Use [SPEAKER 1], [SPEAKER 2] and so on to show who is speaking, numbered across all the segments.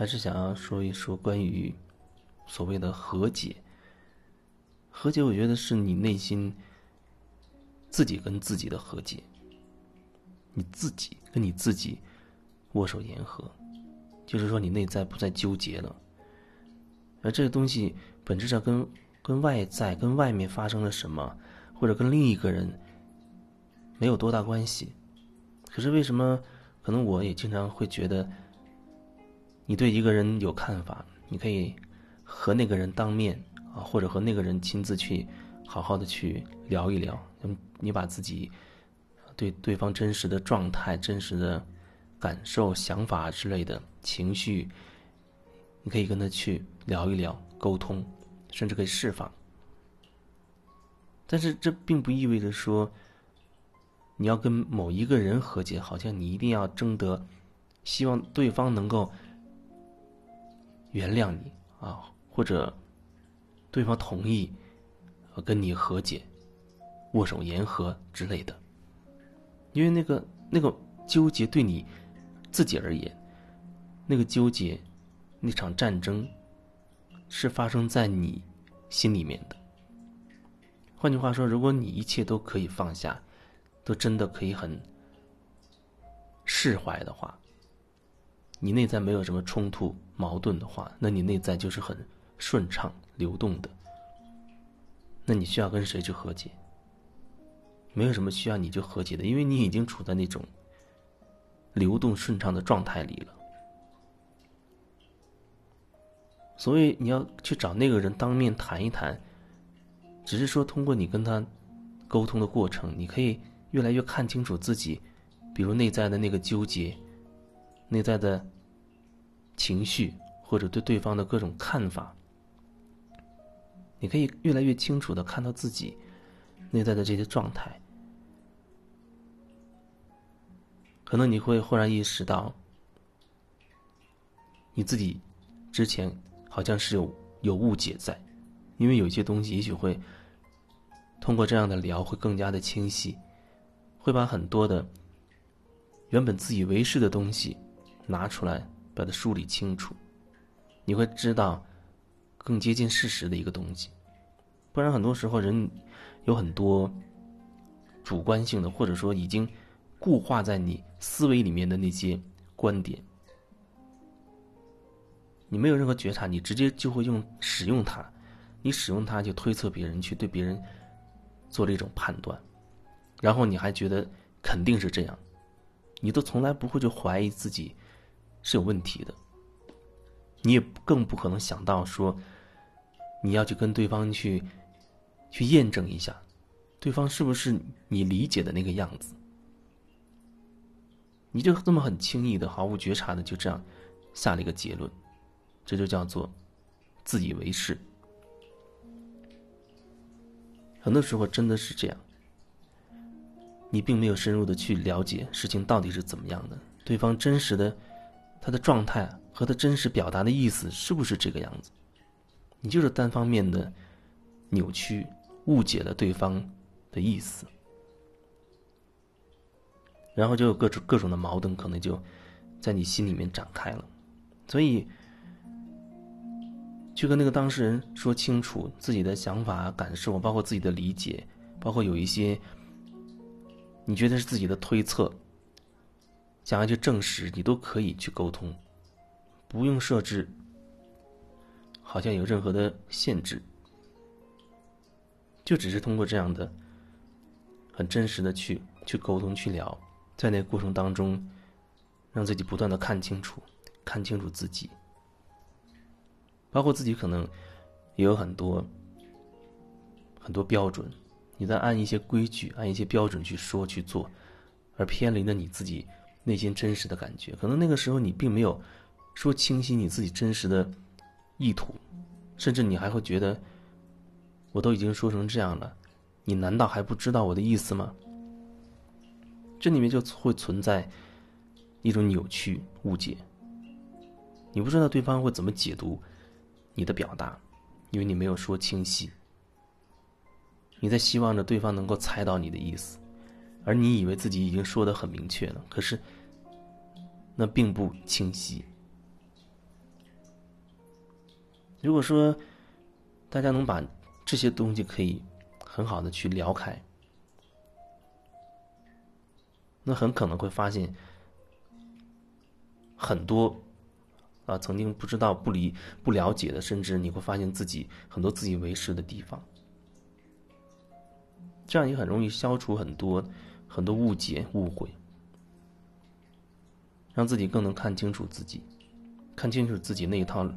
[SPEAKER 1] 还是想要说一说关于所谓的和解。和解，我觉得是你内心自己跟自己的和解，你自己跟你自己握手言和，就是说你内在不再纠结了。而这个东西本质上跟跟外在、跟外面发生了什么，或者跟另一个人没有多大关系。可是为什么？可能我也经常会觉得，你对一个人有看法，你可以和那个人当面啊，或者和那个人亲自去好好的去聊一聊。嗯，你把自己对对方真实的状态、真实的感受、想法之类的情绪，你可以跟他去聊一聊，沟通，甚至可以释放。但是这并不意味着说。你要跟某一个人和解，好像你一定要征得，希望对方能够原谅你啊，或者对方同意跟你和解、握手言和之类的。因为那个那个纠结对你自己而言，那个纠结那场战争是发生在你心里面的。换句话说，如果你一切都可以放下。都真的可以很释怀的话，你内在没有什么冲突矛盾的话，那你内在就是很顺畅流动的。那你需要跟谁去和解？没有什么需要你就和解的，因为你已经处在那种流动顺畅的状态里了。所以你要去找那个人当面谈一谈，只是说通过你跟他沟通的过程，你可以。越来越看清楚自己，比如内在的那个纠结，内在的情绪，或者对对方的各种看法，你可以越来越清楚的看到自己内在的这些状态。可能你会忽然意识到，你自己之前好像是有有误解在，因为有些东西也许会通过这样的聊会更加的清晰。会把很多的原本自以为是的东西拿出来，把它梳理清楚。你会知道更接近事实的一个东西。不然，很多时候人有很多主观性的，或者说已经固化在你思维里面的那些观点，你没有任何觉察，你直接就会用使用它，你使用它就推测别人，去对别人做了一种判断。然后你还觉得肯定是这样，你都从来不会去怀疑自己是有问题的，你也更不可能想到说你要去跟对方去去验证一下，对方是不是你理解的那个样子，你就这么很轻易的、毫无觉察的就这样下了一个结论，这就叫做自以为是。很多时候真的是这样。你并没有深入的去了解事情到底是怎么样的，对方真实的他的状态和他真实表达的意思是不是这个样子？你就是单方面的扭曲、误解了对方的意思，然后就有各种各种的矛盾可能就在你心里面展开了。所以，去跟那个当事人说清楚自己的想法、感受，包括自己的理解，包括有一些。你觉得是自己的推测，想要去证实，你都可以去沟通，不用设置，好像有任何的限制，就只是通过这样的很真实的去去沟通去聊，在那个过程当中，让自己不断的看清楚，看清楚自己，包括自己可能也有很多很多标准。你在按一些规矩、按一些标准去说去做，而偏离了你自己内心真实的感觉。可能那个时候你并没有说清晰你自己真实的意图，甚至你还会觉得，我都已经说成这样了，你难道还不知道我的意思吗？这里面就会存在一种扭曲、误解。你不知道对方会怎么解读你的表达，因为你没有说清晰。你在希望着对方能够猜到你的意思，而你以为自己已经说的很明确了，可是那并不清晰。如果说大家能把这些东西可以很好的去聊开，那很可能会发现很多啊曾经不知道、不理、不了解的，甚至你会发现自己很多自以为是的地方。这样也很容易消除很多很多误解、误会，让自己更能看清楚自己，看清楚自己那一套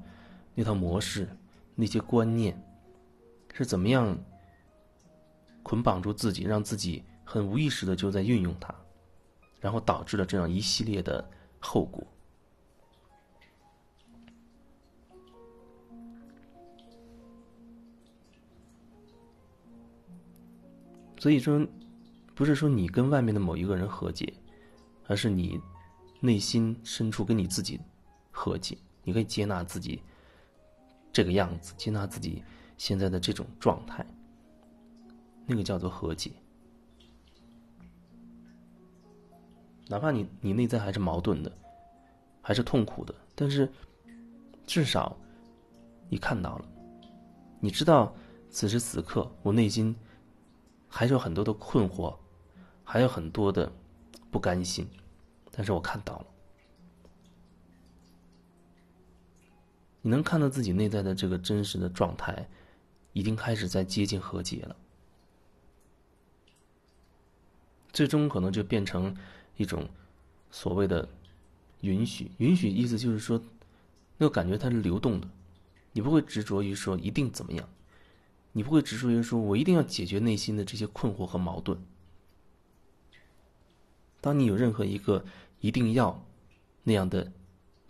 [SPEAKER 1] 那套模式、那些观念是怎么样捆绑住自己，让自己很无意识的就在运用它，然后导致了这样一系列的后果。所以说，不是说你跟外面的某一个人和解，而是你内心深处跟你自己和解。你可以接纳自己这个样子，接纳自己现在的这种状态，那个叫做和解。哪怕你你内在还是矛盾的，还是痛苦的，但是至少你看到了，你知道此时此刻我内心。还是有很多的困惑，还有很多的不甘心，但是我看到了，你能看到自己内在的这个真实的状态，已经开始在接近和解了，最终可能就变成一种所谓的允许。允许意思就是说，那个感觉它是流动的，你不会执着于说一定怎么样。你不会执着于说，我一定要解决内心的这些困惑和矛盾。当你有任何一个一定要那样的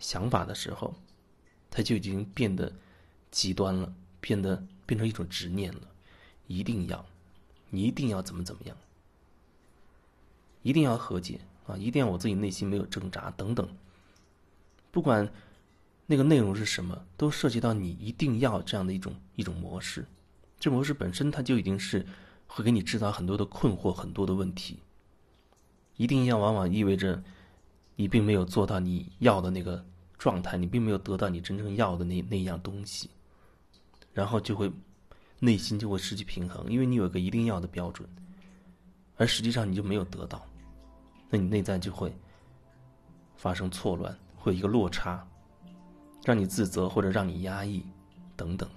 [SPEAKER 1] 想法的时候，它就已经变得极端了，变得变成一种执念了。一定要，你一定要怎么怎么样，一定要和解啊！一定要我自己内心没有挣扎等等。不管那个内容是什么，都涉及到你一定要这样的一种一种模式。这模式本身，它就已经是会给你制造很多的困惑、很多的问题。一定要往往意味着你并没有做到你要的那个状态，你并没有得到你真正要的那那样东西，然后就会内心就会失去平衡，因为你有一个一定要的标准，而实际上你就没有得到，那你内在就会发生错乱，会有一个落差，让你自责或者让你压抑等等。